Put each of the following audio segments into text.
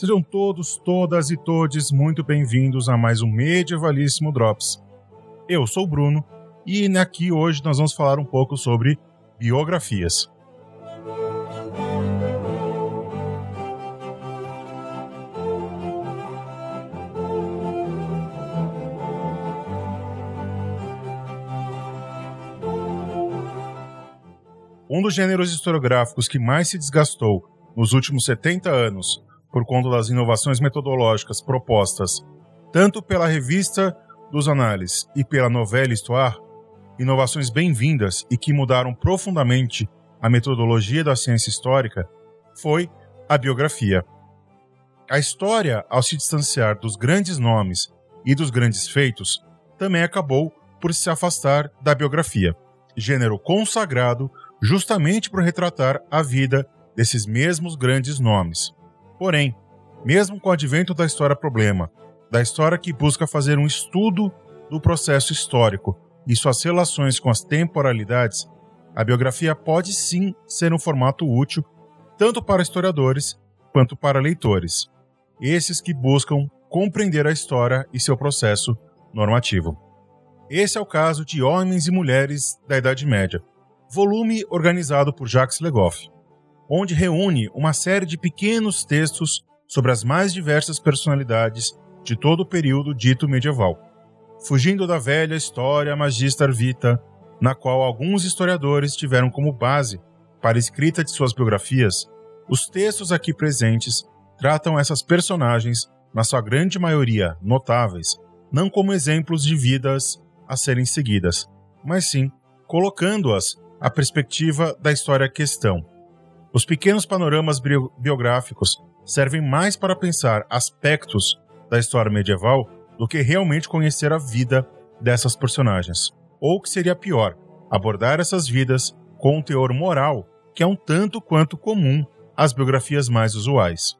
Sejam todos, todas e todes muito bem-vindos a mais um Medievalíssimo Drops. Eu sou o Bruno e aqui hoje nós vamos falar um pouco sobre biografias. Um dos gêneros historiográficos que mais se desgastou nos últimos 70 anos por conta das inovações metodológicas propostas tanto pela revista dos análises e pela novela Histoire, inovações bem-vindas e que mudaram profundamente a metodologia da ciência histórica, foi a biografia. A história, ao se distanciar dos grandes nomes e dos grandes feitos, também acabou por se afastar da biografia, gênero consagrado justamente por retratar a vida desses mesmos grandes nomes. Porém, mesmo com o advento da história problema, da história que busca fazer um estudo do processo histórico e suas relações com as temporalidades, a biografia pode sim ser um formato útil tanto para historiadores quanto para leitores, esses que buscam compreender a história e seu processo normativo. Esse é o caso de Homens e Mulheres da Idade Média, volume organizado por Jacques Legoff, onde reúne uma série de pequenos textos sobre as mais diversas personalidades de todo o período dito medieval, fugindo da velha história Magister Vita, na qual alguns historiadores tiveram como base para a escrita de suas biografias, os textos aqui presentes tratam essas personagens, na sua grande maioria notáveis, não como exemplos de vidas a serem seguidas, mas sim colocando-as a perspectiva da história questão. Os pequenos panoramas biográficos servem mais para pensar aspectos da história medieval do que realmente conhecer a vida dessas personagens. Ou que seria pior, abordar essas vidas com um teor moral que é um tanto quanto comum às biografias mais usuais.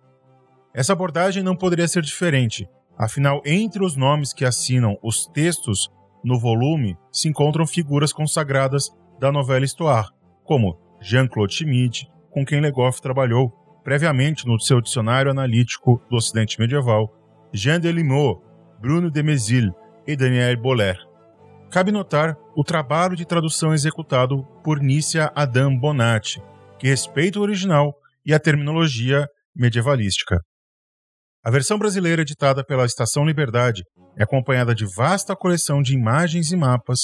Essa abordagem não poderia ser diferente, afinal, entre os nomes que assinam os textos no volume se encontram figuras consagradas da novela Histoire, como Jean-Claude Schmitt, com quem Legoff trabalhou previamente no seu dicionário analítico do Ocidente Medieval, Jean Delimot, Bruno de Mézil e Daniel Boller. Cabe notar o trabalho de tradução executado por Nícia Adam Bonatti, que respeita o original e a terminologia medievalística. A versão brasileira editada pela Estação Liberdade é acompanhada de vasta coleção de imagens e mapas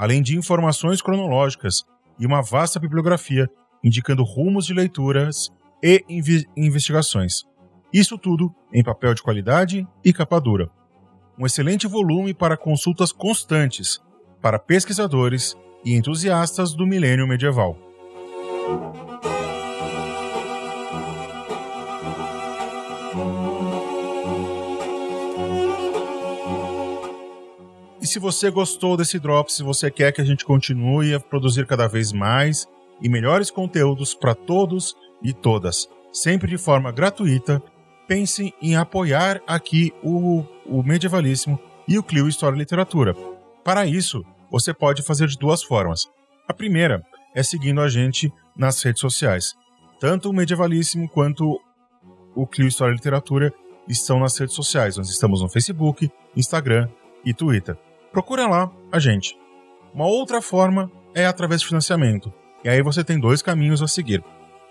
além de informações cronológicas e uma vasta bibliografia indicando rumos de leituras e inv investigações. Isso tudo em papel de qualidade e capa dura. Um excelente volume para consultas constantes para pesquisadores e entusiastas do milênio medieval. se você gostou desse drop, se você quer que a gente continue a produzir cada vez mais e melhores conteúdos para todos e todas, sempre de forma gratuita, pense em apoiar aqui o, o Medievalíssimo e o Clio História e Literatura. Para isso, você pode fazer de duas formas. A primeira é seguindo a gente nas redes sociais. Tanto o Medievalíssimo quanto o Clio História e Literatura estão nas redes sociais. Nós estamos no Facebook, Instagram e Twitter procura lá a gente. Uma outra forma é através de financiamento. E aí você tem dois caminhos a seguir.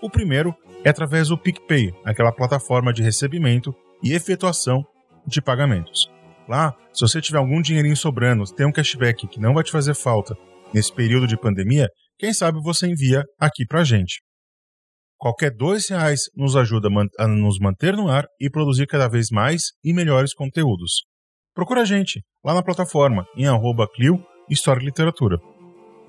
O primeiro é através do PicPay, aquela plataforma de recebimento e efetuação de pagamentos. Lá, se você tiver algum dinheirinho sobrando, tem um cashback que não vai te fazer falta nesse período de pandemia, quem sabe você envia aqui pra gente. Qualquer dois reais nos ajuda a nos manter no ar e produzir cada vez mais e melhores conteúdos. Procura a gente lá na plataforma em arroba Clio História e Literatura.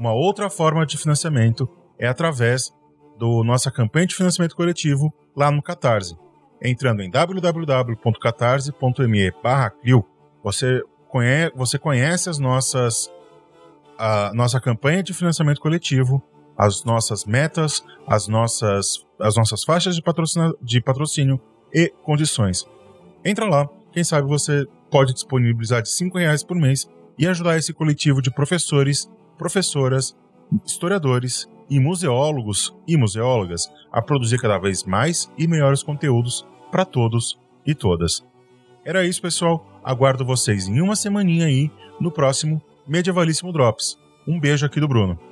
Uma outra forma de financiamento é através da nossa campanha de financiamento coletivo lá no Catarse. Entrando em www.catarse.me Clio, você conhece, você conhece as nossas a nossa campanha de financiamento coletivo, as nossas metas, as nossas, as nossas faixas de patrocínio, de patrocínio e condições. Entra lá, quem sabe você pode disponibilizar de R$ reais por mês e ajudar esse coletivo de professores, professoras, historiadores e museólogos e museólogas a produzir cada vez mais e melhores conteúdos para todos e todas. Era isso, pessoal. Aguardo vocês em uma semaninha aí no próximo Medievalíssimo Drops. Um beijo aqui do Bruno.